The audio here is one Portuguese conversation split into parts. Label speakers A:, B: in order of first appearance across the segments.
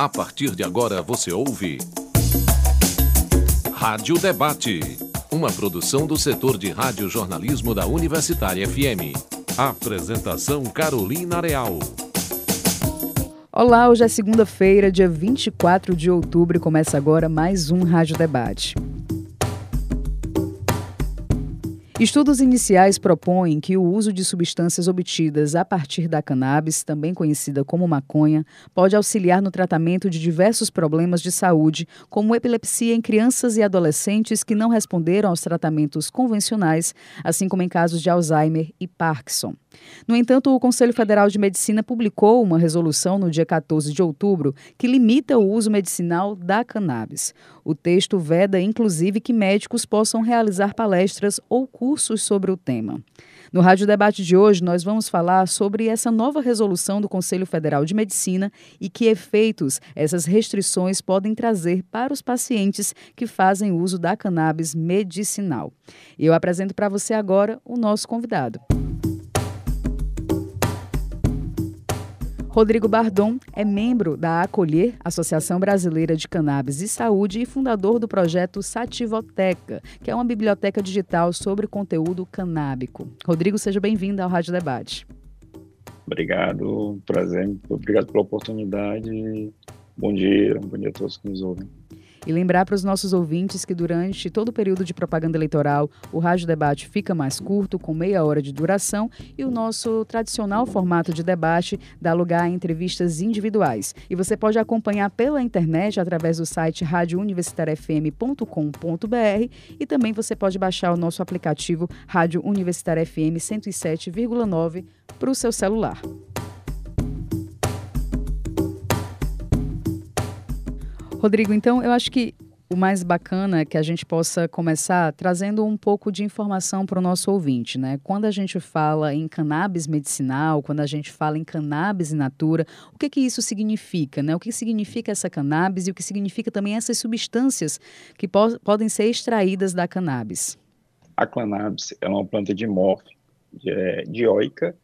A: A partir de agora você ouve. Rádio Debate. Uma produção do setor de rádio-jornalismo da Universitária FM. Apresentação Carolina Real.
B: Olá, hoje é segunda-feira, dia 24 de outubro, e começa agora mais um Rádio Debate. Estudos iniciais propõem que o uso de substâncias obtidas a partir da cannabis, também conhecida como maconha, pode auxiliar no tratamento de diversos problemas de saúde, como epilepsia em crianças e adolescentes que não responderam aos tratamentos convencionais, assim como em casos de Alzheimer e Parkinson. No entanto, o Conselho Federal de Medicina publicou uma resolução no dia 14 de outubro que limita o uso medicinal da cannabis. O texto veda, inclusive, que médicos possam realizar palestras ou cursos sobre o tema. No Rádio Debate de hoje, nós vamos falar sobre essa nova resolução do Conselho Federal de Medicina e que efeitos essas restrições podem trazer para os pacientes que fazem uso da cannabis medicinal. Eu apresento para você agora o nosso convidado. Rodrigo Bardon é membro da Acolher, Associação Brasileira de Cannabis e Saúde, e fundador do projeto Sativoteca, que é uma biblioteca digital sobre conteúdo canábico. Rodrigo, seja bem-vindo ao Rádio Debate.
C: Obrigado, prazer, obrigado pela oportunidade. Bom dia, bom dia a todos que nos ouvem.
B: E lembrar para os nossos ouvintes que durante todo o período de propaganda eleitoral, o Rádio Debate fica mais curto, com meia hora de duração, e o nosso tradicional formato de debate dá lugar a entrevistas individuais. E você pode acompanhar pela internet através do site radiouniversitariafm.com.br e também você pode baixar o nosso aplicativo Rádio Universitária FM 107,9 para o seu celular. Rodrigo, então eu acho que o mais bacana é que a gente possa começar trazendo um pouco de informação para o nosso ouvinte, né? Quando a gente fala em cannabis medicinal, quando a gente fala em cannabis in natura, o que que isso significa, né? O que significa essa cannabis e o que significa também essas substâncias que po podem ser extraídas da cannabis?
C: A cannabis é uma planta de é, dioica,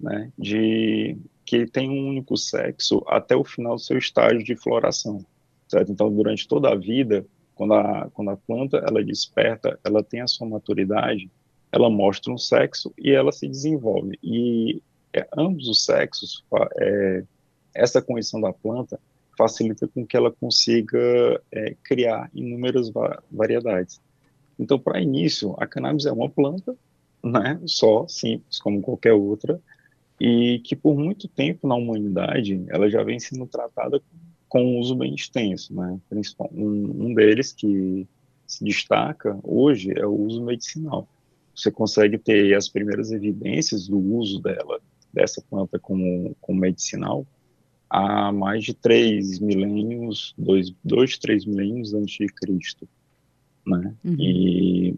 C: né? De que tem um único sexo até o final do seu estágio de floração certo? Então, durante toda a vida, quando a, quando a planta ela desperta, ela tem a sua maturidade, ela mostra um sexo e ela se desenvolve. E é, ambos os sexos, é, essa condição da planta facilita com que ela consiga é, criar inúmeras va variedades. Então, para início, a cannabis é uma planta, né, só, simples, como qualquer outra, e que por muito tempo na humanidade ela já vem sendo tratada com um uso bem extenso, né? Um, um deles que se destaca hoje é o uso medicinal. Você consegue ter as primeiras evidências do uso dela, dessa planta como, como medicinal, há mais de três milênios, dois, dois três milênios antes de Cristo, né? Uhum. E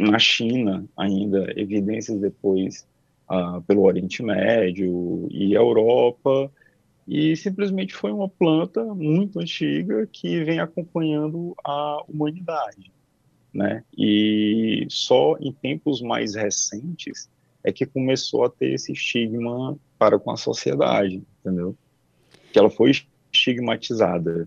C: na China, ainda, evidências depois uh, pelo Oriente Médio e Europa, e simplesmente foi uma planta muito antiga que vem acompanhando a humanidade, né? E só em tempos mais recentes é que começou a ter esse estigma para com a sociedade, entendeu? Que ela foi estigmatizada.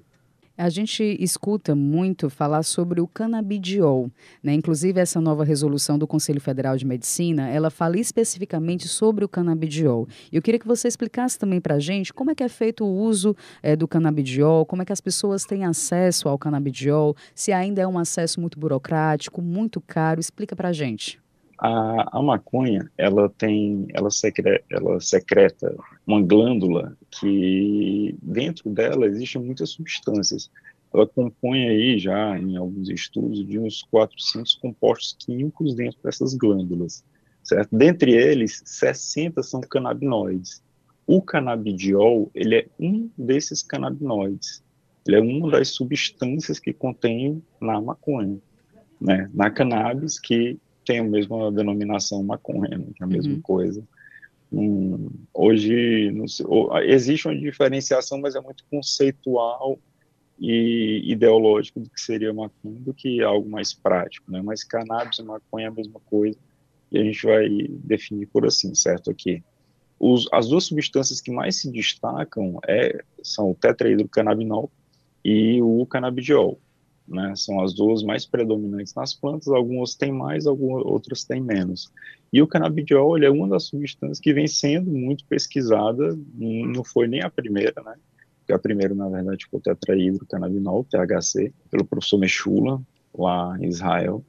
B: A gente escuta muito falar sobre o canabidiol, né? Inclusive essa nova resolução do Conselho Federal de Medicina, ela fala especificamente sobre o canabidiol. Eu queria que você explicasse também para a gente como é que é feito o uso é, do canabidiol, como é que as pessoas têm acesso ao canabidiol, se ainda é um acesso muito burocrático, muito caro. Explica para a gente.
C: A, maconha, ela tem, ela ela secreta uma glândula que dentro dela existem muitas substâncias. Ela compõe aí já em alguns estudos de uns 400 compostos químicos dentro dessas glândulas, certo? Dentre eles, 60 são canabinoides. O canabidiol, ele é um desses canabinoides. Ele é uma das substâncias que contém na maconha, né? Na cannabis, que tem a mesma denominação maconha, né, que é a mesma uhum. coisa. Hum, hoje sei, existe uma diferenciação, mas é muito conceitual e ideológico do que seria maconha do que algo mais prático, né? Mas cannabis e maconha é a mesma coisa e a gente vai definir por assim, certo aqui. os, as duas substâncias que mais se destacam é, são o tetrahidrocannabinol e o canabidiol. Né, são as duas mais predominantes nas plantas, algumas têm mais, algumas outras têm menos. E o canabidiol é uma das substâncias que vem sendo muito pesquisada, não foi nem a primeira, né? Porque a primeira, na verdade, foi o tetrahidrocannabinol, THC, pelo professor Mechula, lá em Israel,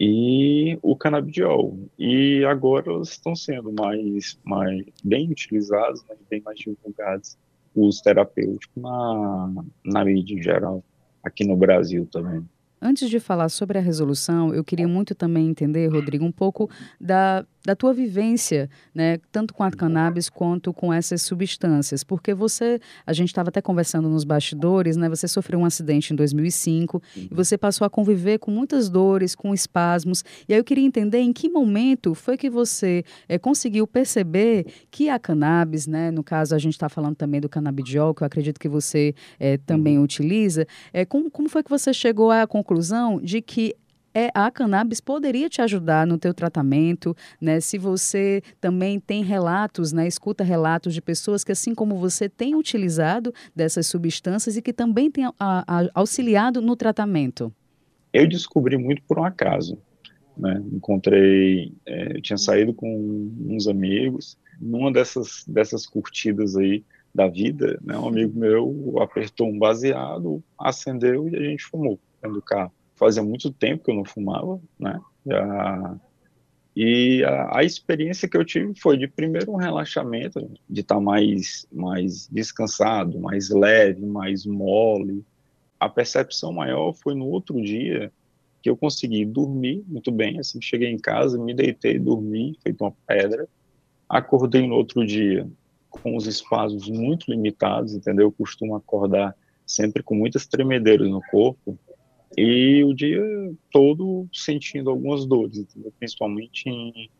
C: e o canabidiol. E agora elas estão sendo mais, mais bem utilizados, né, bem mais divulgados, os terapêuticos na, na mídia em geral, aqui no Brasil também.
B: Antes de falar sobre a resolução, eu queria muito também entender, Rodrigo, um pouco da da tua vivência, né, tanto com a cannabis quanto com essas substâncias, porque você, a gente estava até conversando nos bastidores, né, você sofreu um acidente em 2005 e você passou a conviver com muitas dores, com espasmos, e aí eu queria entender em que momento foi que você é, conseguiu perceber que a cannabis, né, no caso a gente está falando também do canabidiol, que eu acredito que você é, também uhum. utiliza, é, como, como foi que você chegou à conclusão de que é, a cannabis poderia te ajudar no teu tratamento, né? Se você também tem relatos, né? Escuta relatos de pessoas que, assim como você, têm utilizado dessas substâncias e que também têm a, a, auxiliado no tratamento.
C: Eu descobri muito por um acaso, né? Encontrei, é, eu tinha saído com uns amigos, numa dessas, dessas curtidas aí da vida, né? Um amigo meu apertou um baseado, acendeu e a gente fumou dentro do carro fazia muito tempo que eu não fumava, né? E a, a, experiência que eu tive foi de primeiro um relaxamento, de estar tá mais, mais descansado, mais leve, mais mole. A percepção maior foi no outro dia que eu consegui dormir muito bem. Assim, cheguei em casa, me deitei, dormi, feito uma pedra. Acordei no outro dia com os espasmos muito limitados, entendeu? Eu costumo acordar sempre com muitas tremedeiras no corpo e o dia todo sentindo algumas dores, entendeu? principalmente em,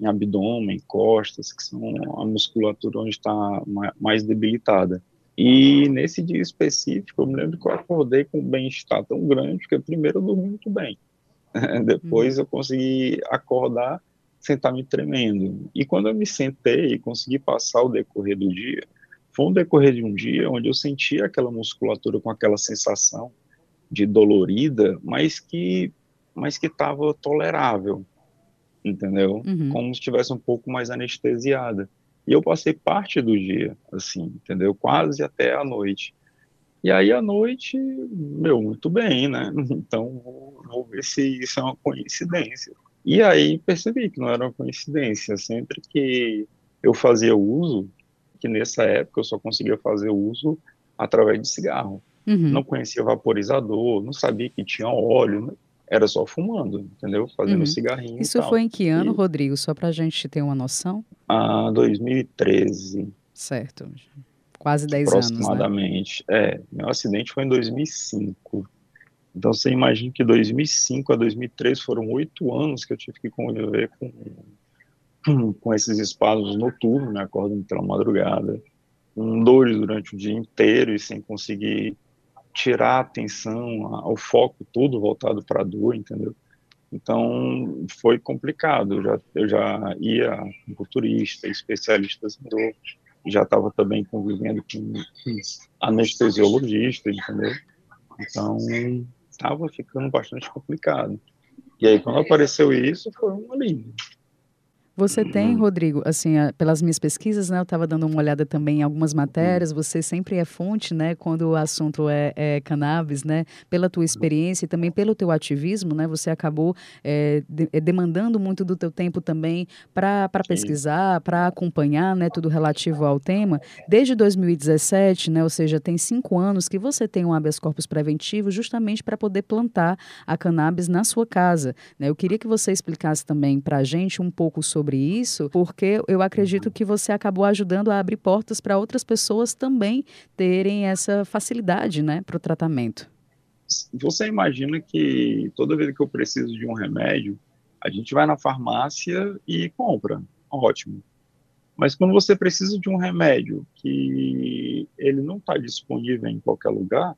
C: em abdômen, costas, que são a musculatura onde está mais debilitada. E nesse dia específico, eu me lembro que eu acordei com um bem-estar tão grande, que primeiro eu dormi muito bem. Depois eu consegui acordar sem estar me tremendo. E quando eu me sentei e consegui passar o decorrer do dia, foi um decorrer de um dia onde eu sentia aquela musculatura com aquela sensação de dolorida, mas que mas que estava tolerável, entendeu? Uhum. Como se estivesse um pouco mais anestesiada. E eu passei parte do dia, assim, entendeu? Quase até a noite. E aí à noite, meu, muito bem, né? Então vou, vou ver se isso é uma coincidência. E aí percebi que não era uma coincidência. Sempre que eu fazia uso, que nessa época eu só conseguia fazer uso através de cigarro. Uhum. Não conhecia vaporizador, não sabia que tinha óleo, era só fumando, entendeu? Fazendo uhum. cigarrinho.
B: Isso foi em que ano, e... Rodrigo? Só para a gente ter uma noção?
C: Ah, 2013.
B: Certo. Quase 10 anos.
C: Né? Aproximadamente. Né? É, meu acidente foi em 2005. Então você imagina que 2005 a 2003 foram oito anos que eu tive que conviver com, com esses espasmos noturnos, né? Acordando pela madrugada, com dores durante o dia inteiro e sem conseguir tirar a atenção, o foco todo voltado para a dor, entendeu? Então, foi complicado. Eu já, eu já ia com culturista, especialistas em dor, já estava também convivendo com, com anestesiologista, entendeu? Então, estava ficando bastante complicado. E aí, quando apareceu isso, foi um alívio.
B: Você tem, uhum. Rodrigo, assim, pelas minhas pesquisas, né, eu estava dando uma olhada também em algumas matérias, você sempre é fonte, né, quando o assunto é, é cannabis, né, pela tua experiência e também pelo teu ativismo, né, você acabou é, de, é, demandando muito do teu tempo também para pesquisar, para acompanhar, né, tudo relativo ao tema. Desde 2017, né, ou seja, tem cinco anos que você tem um habeas corpus preventivo justamente para poder plantar a cannabis na sua casa. Né? Eu queria que você explicasse também para a gente um pouco sobre sobre isso, porque eu acredito que você acabou ajudando a abrir portas para outras pessoas também terem essa facilidade, né, para o tratamento.
C: Você imagina que toda vez que eu preciso de um remédio, a gente vai na farmácia e compra, ótimo. Mas quando você precisa de um remédio que ele não está disponível em qualquer lugar,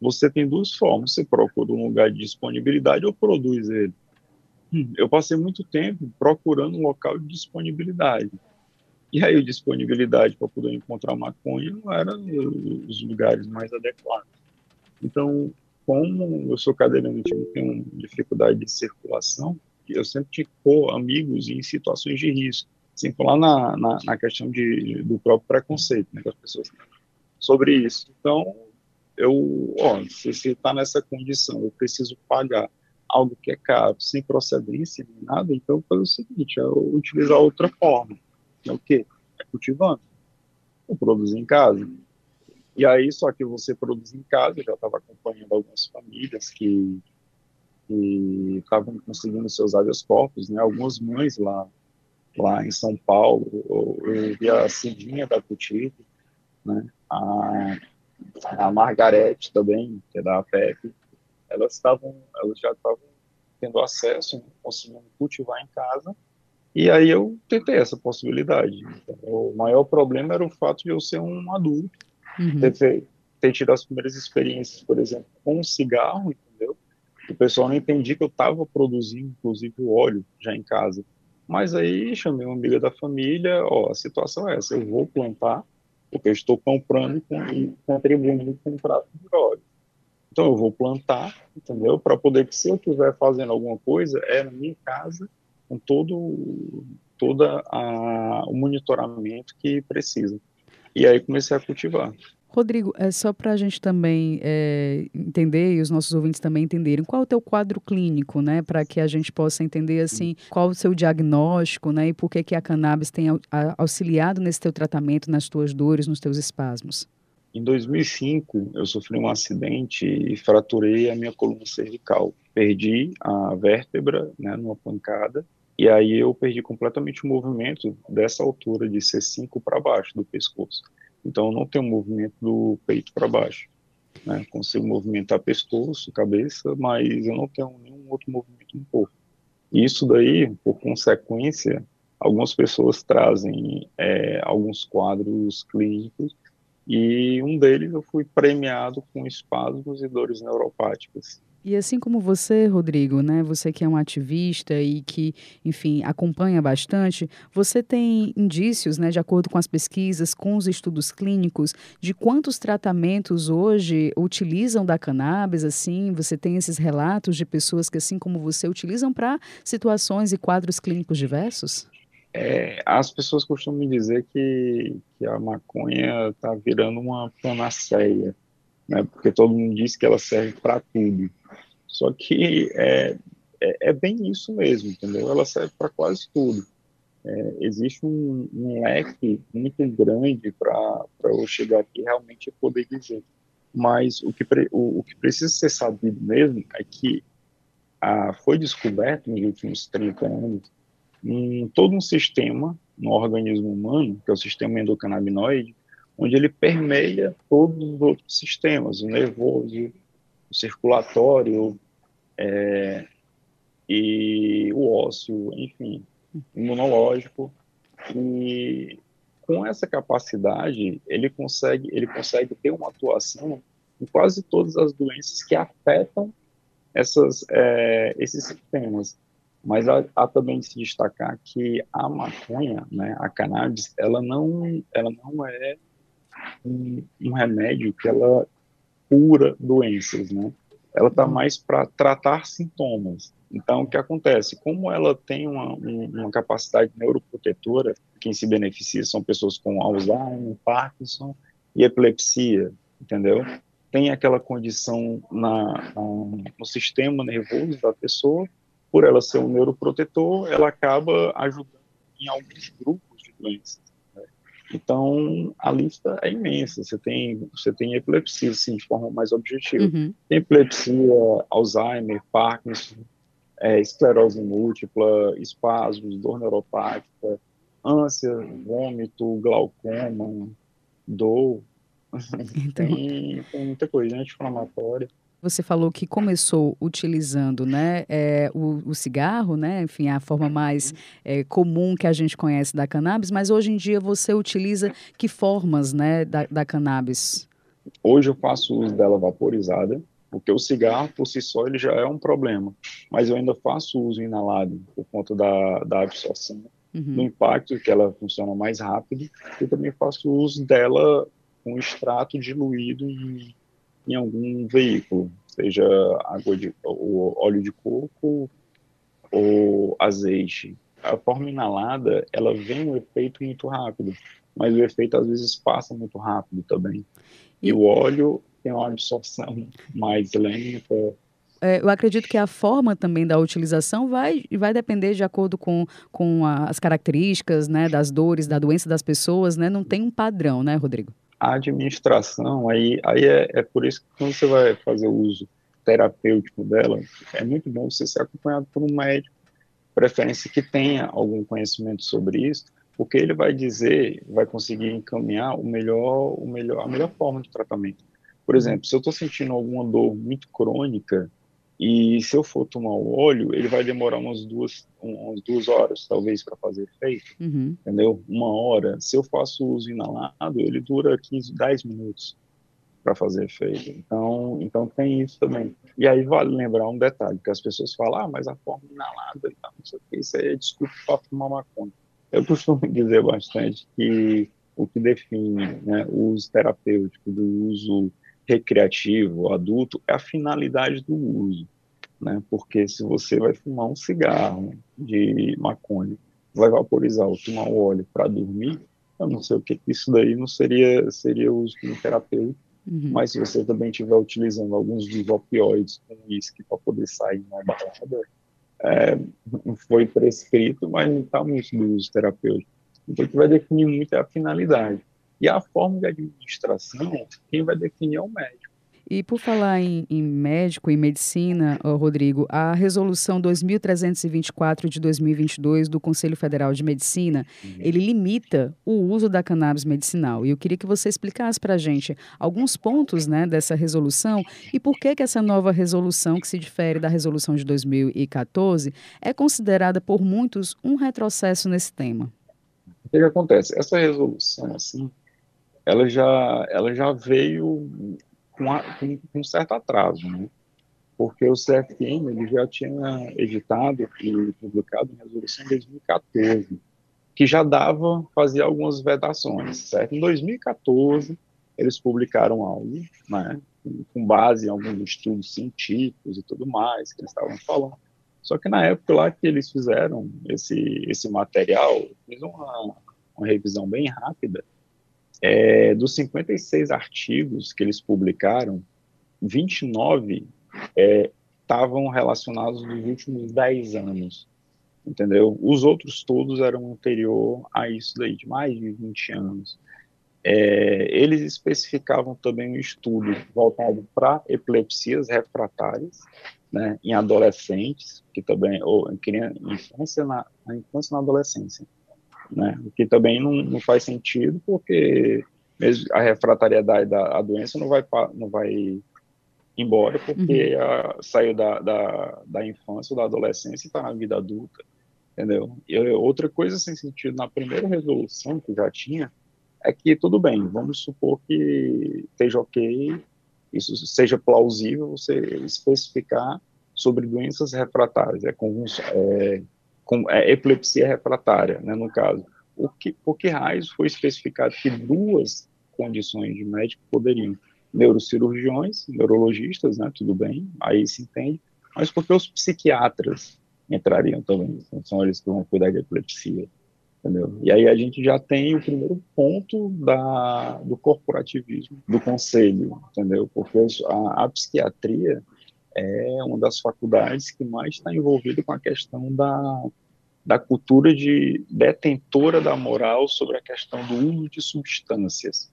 C: você tem duas formas: você procura um lugar de disponibilidade ou produz ele eu passei muito tempo procurando um local de disponibilidade. E aí a disponibilidade para poder encontrar maconha não era os lugares mais adequados. Então, como eu sou cadeirante e tenho dificuldade de circulação, eu sempre tive amigos em situações de risco. Sem falar na, na, na questão de, do próprio preconceito né, das pessoas sobre isso. Então, eu, ó, se você está nessa condição, eu preciso pagar algo que é caro, sem procedência, nem nada, então fazer o seguinte, é utilizar outra forma. É o quê? Cultivando. Eu produzo em casa. E aí, só que você produz em casa, eu já estava acompanhando algumas famílias que estavam conseguindo seus habeas corpus, né? Algumas mães lá, lá em São Paulo, eu vi a Cidinha da Cultivo, né? A, a Margarete também, que é da APEP, elas estavam, elas já estavam tendo acesso, né? conseguindo cultivar em casa, e aí eu tentei essa possibilidade. Então, o maior problema era o fato de eu ser um adulto, uhum. ter, ter tido as primeiras experiências, por exemplo, com um cigarro, entendeu? O pessoal não entendia que eu estava produzindo, inclusive, o óleo já em casa. Mas aí chamei uma amiga da família, ó, a situação é essa, eu vou plantar, porque eu estou comprando e contribuindo com o prato de óleo. Então eu vou plantar, entendeu? Para poder que se eu estiver fazendo alguma coisa, é na minha casa, com todo toda a, o monitoramento que precisa. E aí comecei a cultivar.
B: Rodrigo, é só para a gente também é, entender e os nossos ouvintes também entenderem qual é o teu quadro clínico, né, para que a gente possa entender assim qual o seu diagnóstico, né, e por que que a cannabis tem auxiliado nesse teu tratamento, nas tuas dores, nos teus espasmos.
C: Em 2005, eu sofri um acidente e fraturei a minha coluna cervical. Perdi a vértebra, né, numa pancada, e aí eu perdi completamente o movimento dessa altura de C5 para baixo do pescoço. Então eu não tenho movimento do peito para baixo. Né? Consigo movimentar pescoço, cabeça, mas eu não tenho nenhum outro movimento no corpo. Isso daí, por consequência, algumas pessoas trazem é, alguns quadros clínicos e um deles eu fui premiado com espasmos e dores neuropáticas.
B: E assim como você, Rodrigo, né, você que é um ativista e que, enfim, acompanha bastante, você tem indícios, né, de acordo com as pesquisas, com os estudos clínicos, de quantos tratamentos hoje utilizam da cannabis, assim, você tem esses relatos de pessoas que, assim como você, utilizam para situações e quadros clínicos diversos?
C: É, as pessoas costumam dizer que, que a maconha está virando uma panaceia, né, porque todo mundo diz que ela serve para tudo. Só que é, é, é, bem isso mesmo, entendeu? Ela serve para quase tudo. É, existe um, um, leque muito grande para eu chegar aqui realmente poder dizer. Mas o que, o, o, que precisa ser sabido mesmo é que ah, foi descoberto nos últimos 30 anos um, todo um sistema no organismo humano, que é o sistema endocannabinoide, onde ele permeia todos os outros sistemas, o nervoso, o circulatório é, e o ósseo, enfim, imunológico. E com essa capacidade, ele consegue, ele consegue ter uma atuação em quase todas as doenças que afetam essas, é, esses sistemas. Mas há, há, também de se destacar que a maconha, né, a cannabis, ela não, ela não é um, um remédio que ela cura doenças, né? ela está uhum. mais para tratar sintomas. Então, o que acontece? Como ela tem uma, uma, capacidade neuroprotetora, quem se beneficia são pessoas com Alzheimer, Parkinson e epilepsia, entendeu? Tem aquela condição na, na, no sistema nervoso da pessoa, por ela ser um neuroprotetor, ela acaba ajudando em alguns grupos de doenças. Então, a lista é imensa. Você tem, você tem epilepsia, assim, de forma mais objetiva. Uhum. Tem epilepsia, Alzheimer, Parkinson, é, esclerose múltipla, espasmos, dor neuropática, ânsia, vômito, glaucoma, dor. Então... tem, tem muita coisa, anti-inflamatória.
B: Você falou que começou utilizando né, é, o, o, cigarro, né, enfim, a forma mais é, comum que a gente conhece da cannabis, mas hoje em dia você utiliza que formas né, da, da cannabis?
C: Hoje eu faço uso dela vaporizada, porque o cigarro por si só ele já é um problema, mas eu ainda faço uso inalado por conta da, da absorção uhum. do impacto, que ela funciona mais rápido, e também faço uso dela com extrato diluído em, em algum veículo, seja água de, ou óleo de coco ou azeite. A forma inalada, ela vem um efeito muito rápido, mas o efeito às vezes passa muito rápido também. E, e o óleo tem uma absorção mais lenta,
B: é, eu acredito que a forma também da utilização vai, vai depender de acordo com, com as características né, das dores, da doença das pessoas, né? Não tem um padrão, né, Rodrigo?
C: Administração, aí, aí é, é por isso que quando você vai fazer o uso terapêutico dela, é muito bom você ser acompanhado por um médico, preferência que tenha algum conhecimento sobre isso, porque ele vai dizer, vai conseguir encaminhar o melhor, o melhor, a melhor forma de tratamento. Por exemplo, se eu estou sentindo alguma dor muito crônica, e se eu for tomar o óleo, ele vai demorar umas duas, umas duas horas, talvez, para fazer efeito. Uhum. Entendeu? Uma hora. Se eu faço uso inalado, ele dura 15, 10 minutos para fazer efeito. Então, então tem isso também. E aí vale lembrar um detalhe, que as pessoas falam, ah, mas a forma inalada e tal, não sei o que, isso aí é desculpa para fumar maconha. Eu costumo dizer bastante que o que define né, o uso terapêutico do uso recreativo, adulto, é a finalidade do uso. Né? Porque se você vai fumar um cigarro de maconha, vai vaporizar ou tomar um óleo para dormir, eu não sei o que isso daí não seria seria uso como terapêutico, uhum. mas se você também estiver utilizando alguns dos opioides com uísque para poder sair na balada, é, foi prescrito, mas não está muito do uso terapêutico. Então, o que vai definir muito é a finalidade. E a forma de administração, quem vai definir é o médico.
B: E por falar em, em médico e medicina, oh, Rodrigo, a resolução 2324 de 2022 do Conselho Federal de Medicina, uhum. ele limita o uso da cannabis medicinal. E eu queria que você explicasse para a gente alguns pontos né, dessa resolução e por que, que essa nova resolução, que se difere da resolução de 2014, é considerada por muitos um retrocesso nesse tema.
C: O que, que acontece? Essa resolução, assim, ela já, ela já veio com, a, com, com um certo atraso, né? porque o CFM ele já tinha editado e publicado uma resolução em 2014, que já dava, fazia algumas vedações, certo? Em 2014, eles publicaram algo, né, com base em alguns estudos científicos e tudo mais que eles estavam falando. Só que na época lá que eles fizeram esse, esse material, fiz uma, uma revisão bem rápida, é, dos 56 artigos que eles publicaram, 29 estavam é, relacionados nos últimos 10 anos, entendeu? Os outros todos eram anterior a isso daí, de mais de 20 anos. É, eles especificavam também um estudo voltado para epilepsias refratárias, né, em adolescentes, que também, ou em infância na, na infância e na adolescência né? O que também não, não faz sentido, porque mesmo a refratariedade da doença não vai, não vai embora, porque uhum. a, saiu da, da, da infância ou da adolescência e está na vida adulta, entendeu? E outra coisa sem sentido, na primeira resolução que já tinha, é que tudo bem, vamos supor que esteja ok, isso seja plausível você especificar sobre doenças refratárias, é, é com é, epilepsia refratária, né, no caso. O que, por que raios foi especificado que duas condições de médico poderiam? Neurocirurgiões, neurologistas, né, tudo bem, aí se entende, mas porque os psiquiatras entrariam também, então, são eles que vão cuidar de epilepsia, entendeu? E aí a gente já tem o primeiro ponto da, do corporativismo do conselho, entendeu? Porque a, a psiquiatria é uma das faculdades que mais está envolvida com a questão da, da cultura de detentora da moral sobre a questão do uso de substâncias.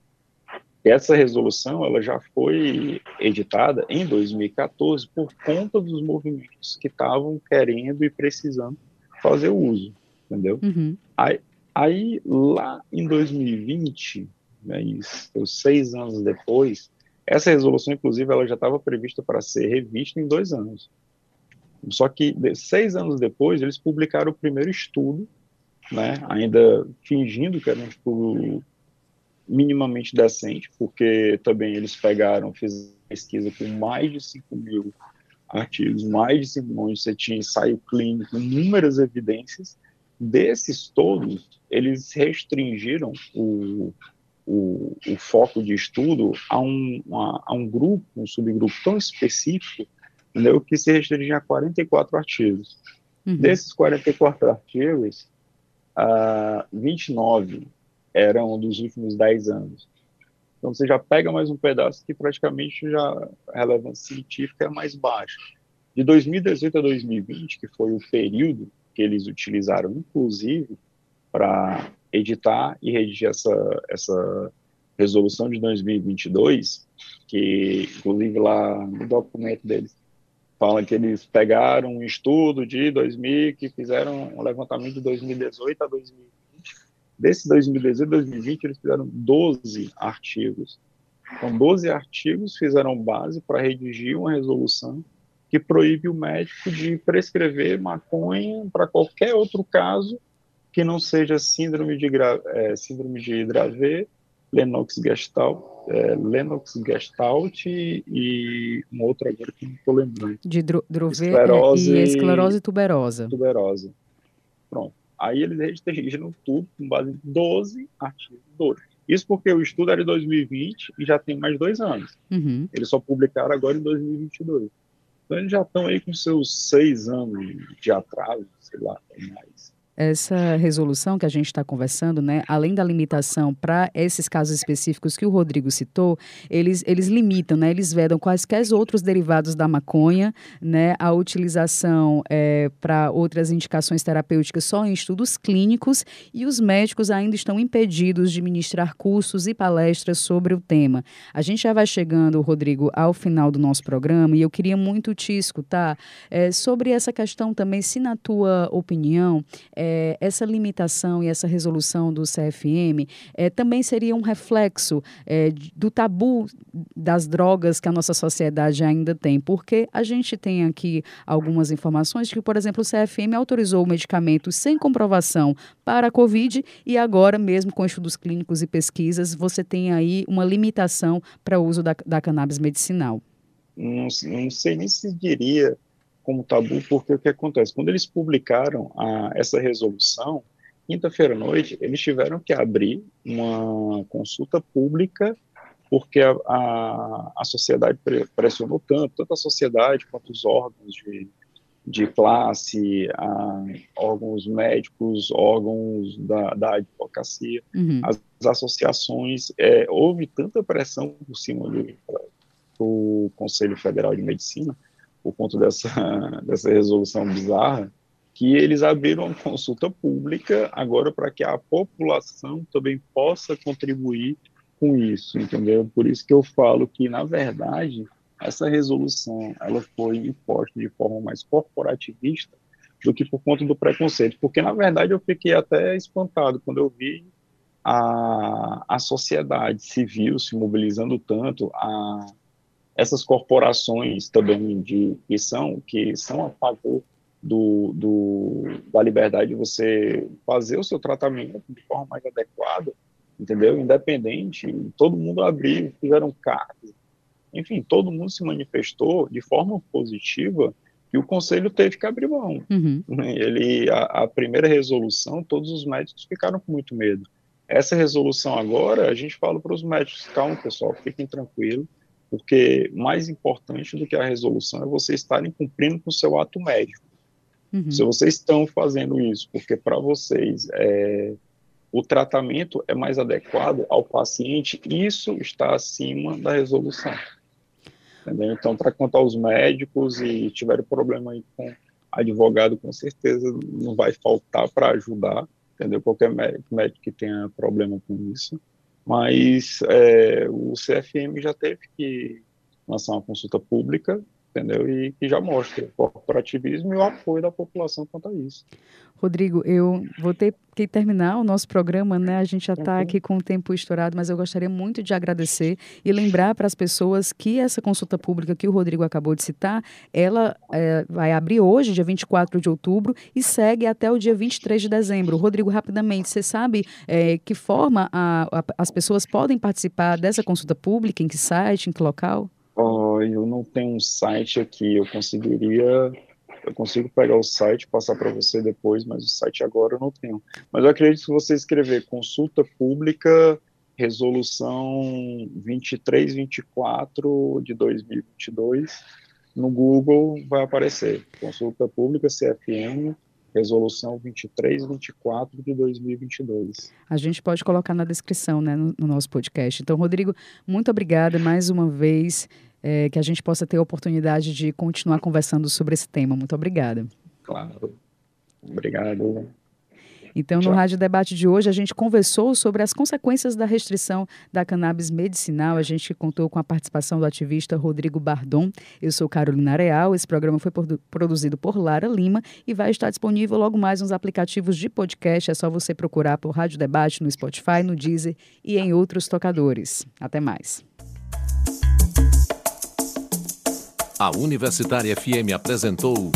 C: Essa resolução ela já foi editada em 2014 por conta dos movimentos que estavam querendo e precisando fazer o uso, entendeu? Uhum. Aí, aí, lá em 2020, né, isso, seis anos depois, essa resolução, inclusive, ela já estava prevista para ser revista em dois anos. Só que seis anos depois, eles publicaram o primeiro estudo, né, ainda fingindo que era um estudo minimamente decente, porque também eles pegaram, fizeram pesquisa com mais de 5 mil artigos, mais de 5 milhões, você tinha ensaio clínico, inúmeras evidências, Desses todos, eles restringiram o, o, o foco de estudo a um, a, a um grupo, um subgrupo tão específico, entendeu? que se restringe a 44 artigos. Uhum. Desses 44 artigos, uh, 29 eram dos últimos 10 anos. Então você já pega mais um pedaço que praticamente já a relevância científica é mais baixa. De 2018 a 2020, que foi o período que eles utilizaram, inclusive, para editar e redigir essa, essa resolução de 2022, que inclusive lá no documento deles fala que eles pegaram um estudo de 2000 que fizeram um levantamento de 2018 a 2020. Desse 2018 a 2020 eles fizeram 12 artigos. Então 12 artigos fizeram base para redigir uma resolução que proíbe o médico de prescrever maconha para qualquer outro caso que não seja síndrome de, é, síndrome de Dravet, Lennox-Gestalt, é, Lennox-Gestalt e, e um outro agora que não estou lembrando.
B: De Dravet esclerose, e esclerose tuberosa.
C: Tuberosa. Pronto. Aí eles restringiram tudo com base em 12 artigos. 12. Isso porque o estudo era de 2020 e já tem mais dois anos. Uhum. Eles só publicaram agora em 2022. Então eles já estão aí com seus seis anos de atraso, sei lá, mais
B: essa resolução que a gente está conversando, né, além da limitação para esses casos específicos que o Rodrigo citou, eles, eles limitam, né, eles vedam quaisquer outros derivados da maconha, né, a utilização é, para outras indicações terapêuticas só em estudos clínicos e os médicos ainda estão impedidos de ministrar cursos e palestras sobre o tema. A gente já vai chegando, Rodrigo, ao final do nosso programa e eu queria muito te escutar é, sobre essa questão também, se na tua opinião, é, é, essa limitação e essa resolução do CFM é, também seria um reflexo é, do tabu das drogas que a nossa sociedade ainda tem, porque a gente tem aqui algumas informações de que, por exemplo, o CFM autorizou o medicamento sem comprovação para a Covid e agora, mesmo com estudos clínicos e pesquisas, você tem aí uma limitação para o uso da, da cannabis medicinal.
C: Não, não sei nem se diria como tabu, porque o que acontece? Quando eles publicaram a, essa resolução, quinta-feira à noite, eles tiveram que abrir uma consulta pública, porque a, a, a sociedade pressionou tanto, tanto a sociedade quanto os órgãos de, de classe, a, órgãos médicos, órgãos da, da advocacia, uhum. as, as, associações, é, houve tanta pressão por cima do, do Conselho Federal de Medicina, por conta dessa, dessa resolução bizarra, que eles abriram uma consulta pública agora para que a população também possa contribuir com isso, entendeu? Por isso que eu falo que, na verdade, essa resolução ela foi imposta de forma mais corporativista do que por conta do preconceito, porque, na verdade, eu fiquei até espantado quando eu vi a, a sociedade civil se mobilizando tanto, a, essas corporações também de que são que são a favor do, do, da liberdade de você fazer o seu tratamento de forma mais adequada, entendeu? Independente, todo mundo abriu, fizeram cartas, enfim, todo mundo se manifestou de forma positiva que o conselho teve que abrir mão. Uhum. Ele, a, a, primeira resolução, todos os médicos ficaram com muito medo. Essa resolução agora, a gente fala para os médicos, calma pessoal, fiquem tranquilos, porque mais importante do que a resolução é vocês estarem cumprindo com o seu ato médico. Uhum. Se vocês estão fazendo isso porque para vocês é, o tratamento é mais adequado ao paciente, isso está acima da resolução. Entendeu? Então, para contar aos médicos e tiver problema aí com advogado, com certeza não vai faltar para ajudar, entendeu? Qualquer médico que tenha problema com isso mas é, o CFM já teve que lançar uma consulta pública, entendeu? E que já mostra o corporativismo e o apoio da população quanto a isso.
B: Rodrigo, eu vou ter que terminar o nosso programa, né? A gente já está aqui com o tempo estourado, mas eu gostaria muito de agradecer e lembrar para as pessoas que essa consulta pública que o Rodrigo acabou de citar, ela é, vai abrir hoje, dia 24 de outubro, e segue até o dia 23 de dezembro. Rodrigo, rapidamente, você sabe é, que forma a, a, as pessoas podem participar dessa consulta pública, em que site, em que local?
C: Eu não tenho um site aqui, eu conseguiria Eu consigo pegar o site, passar para você depois, mas o site agora eu não tenho. Mas eu acredito que você escrever consulta pública, resolução 2324 de 2022, no Google vai aparecer. Consulta pública CFM, resolução 2324 de 2022.
B: A gente pode colocar na descrição, né, no, no nosso podcast. Então, Rodrigo, muito obrigada mais uma vez é, que a gente possa ter a oportunidade de continuar conversando sobre esse tema. Muito obrigada.
C: Claro. Obrigado.
B: Então, no Rádio Debate de hoje, a gente conversou sobre as consequências da restrição da cannabis medicinal. A gente contou com a participação do ativista Rodrigo Bardon. Eu sou Carolina Real. Esse programa foi produzido por Lara Lima e vai estar disponível logo mais nos aplicativos de podcast. É só você procurar por Rádio Debate no Spotify, no Deezer e em outros tocadores. Até mais.
A: A Universitária FM apresentou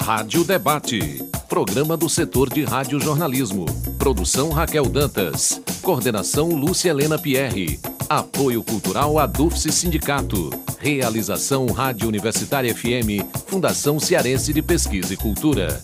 A: Rádio Debate, programa do setor de radiojornalismo. Produção Raquel Dantas. Coordenação Lúcia Helena Pierre. Apoio Cultural Adufse Sindicato. Realização Rádio Universitária FM, Fundação Cearense de Pesquisa e Cultura.